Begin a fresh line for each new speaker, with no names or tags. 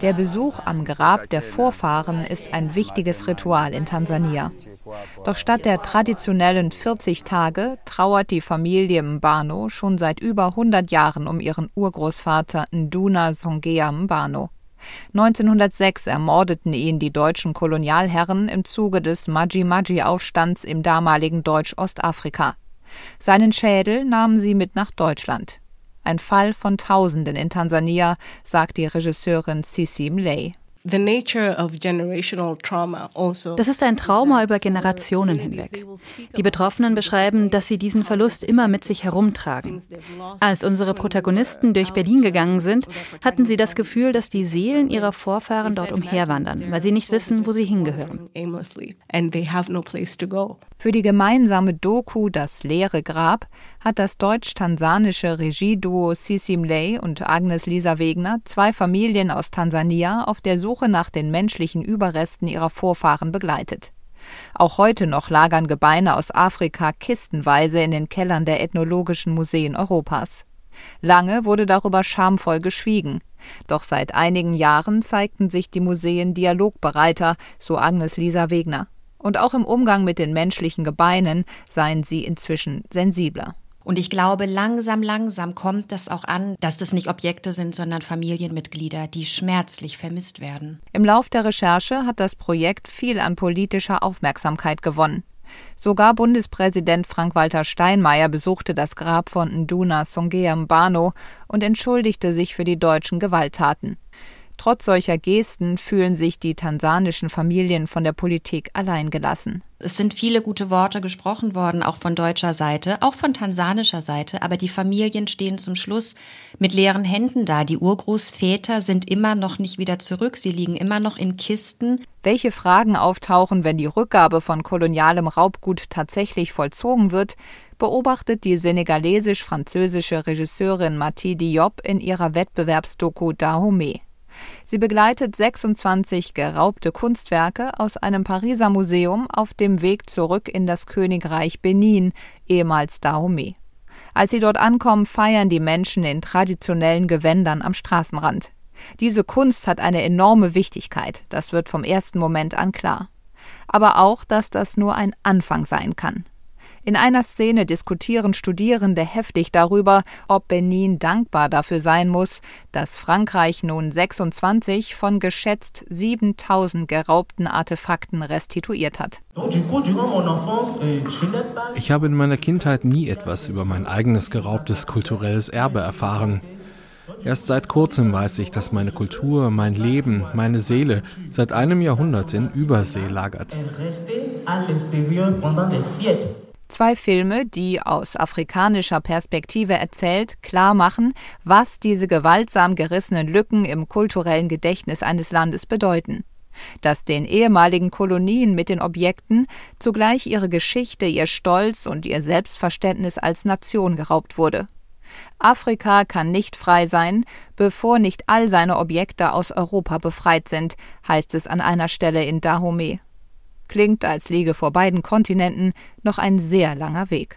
Der Besuch am Grab der Vorfahren ist ein wichtiges Ritual in Tansania. Doch statt der traditionellen 40 Tage trauert die Familie Mbano schon seit über 100 Jahren um ihren Urgroßvater Nduna Songea Mbano. 1906 ermordeten ihn die deutschen Kolonialherren im Zuge des Maji-Maji-Aufstands im damaligen Deutsch-Ostafrika. Seinen Schädel nahmen sie mit nach Deutschland. Ein Fall von Tausenden in Tansania, sagt die Regisseurin Sissi Mley.
Also das ist ein Trauma über Generationen hinweg. Die Betroffenen beschreiben, dass sie diesen Verlust immer mit sich herumtragen. Als unsere Protagonisten durch Berlin gegangen sind, hatten sie das Gefühl, dass die Seelen ihrer Vorfahren dort umherwandern, weil sie nicht wissen, wo sie hingehören.
Für die gemeinsame Doku Das leere Grab hat das deutsch-tansanische Regieduo Sisi Mley und Agnes Lisa Wegner zwei Familien aus Tansania auf der Suche Suche nach den menschlichen Überresten ihrer Vorfahren begleitet. Auch heute noch lagern Gebeine aus Afrika kistenweise in den Kellern der ethnologischen Museen Europas. Lange wurde darüber schamvoll geschwiegen. Doch seit einigen Jahren zeigten sich die Museen dialogbereiter, so Agnes Lisa Wegner. Und auch im Umgang mit den menschlichen Gebeinen seien sie inzwischen sensibler.
Und ich glaube, langsam, langsam kommt das auch an, dass das nicht Objekte sind, sondern Familienmitglieder, die schmerzlich vermisst werden.
Im Lauf der Recherche hat das Projekt viel an politischer Aufmerksamkeit gewonnen. Sogar Bundespräsident Frank-Walter Steinmeier besuchte das Grab von Nduna Songea Mbano und entschuldigte sich für die deutschen Gewalttaten. Trotz solcher Gesten fühlen sich die tansanischen Familien von der Politik alleingelassen.
Es sind viele gute Worte gesprochen worden, auch von deutscher Seite, auch von tansanischer Seite, aber die Familien stehen zum Schluss mit leeren Händen da. Die Urgroßväter sind immer noch nicht wieder zurück, sie liegen immer noch in Kisten.
Welche Fragen auftauchen, wenn die Rückgabe von kolonialem Raubgut tatsächlich vollzogen wird, beobachtet die senegalesisch-französische Regisseurin Mathilde Diop in ihrer Wettbewerbsdoku Dahomey. Sie begleitet 26 geraubte Kunstwerke aus einem Pariser Museum auf dem Weg zurück in das Königreich Benin, ehemals Dahomey. Als sie dort ankommen, feiern die Menschen in traditionellen Gewändern am Straßenrand. Diese Kunst hat eine enorme Wichtigkeit, das wird vom ersten Moment an klar. Aber auch, dass das nur ein Anfang sein kann. In einer Szene diskutieren Studierende heftig darüber, ob Benin dankbar dafür sein muss, dass Frankreich nun 26 von geschätzt 7000 geraubten Artefakten restituiert hat.
Ich habe in meiner Kindheit nie etwas über mein eigenes geraubtes kulturelles Erbe erfahren. Erst seit kurzem weiß ich, dass meine Kultur, mein Leben, meine Seele seit einem Jahrhundert in Übersee lagert.
Zwei Filme, die aus afrikanischer Perspektive erzählt, klar machen, was diese gewaltsam gerissenen Lücken im kulturellen Gedächtnis eines Landes bedeuten. Dass den ehemaligen Kolonien mit den Objekten zugleich ihre Geschichte, ihr Stolz und ihr Selbstverständnis als Nation geraubt wurde. Afrika kann nicht frei sein, bevor nicht all seine Objekte aus Europa befreit sind, heißt es an einer Stelle in Dahomey. Klingt, als liege vor beiden Kontinenten noch ein sehr langer Weg.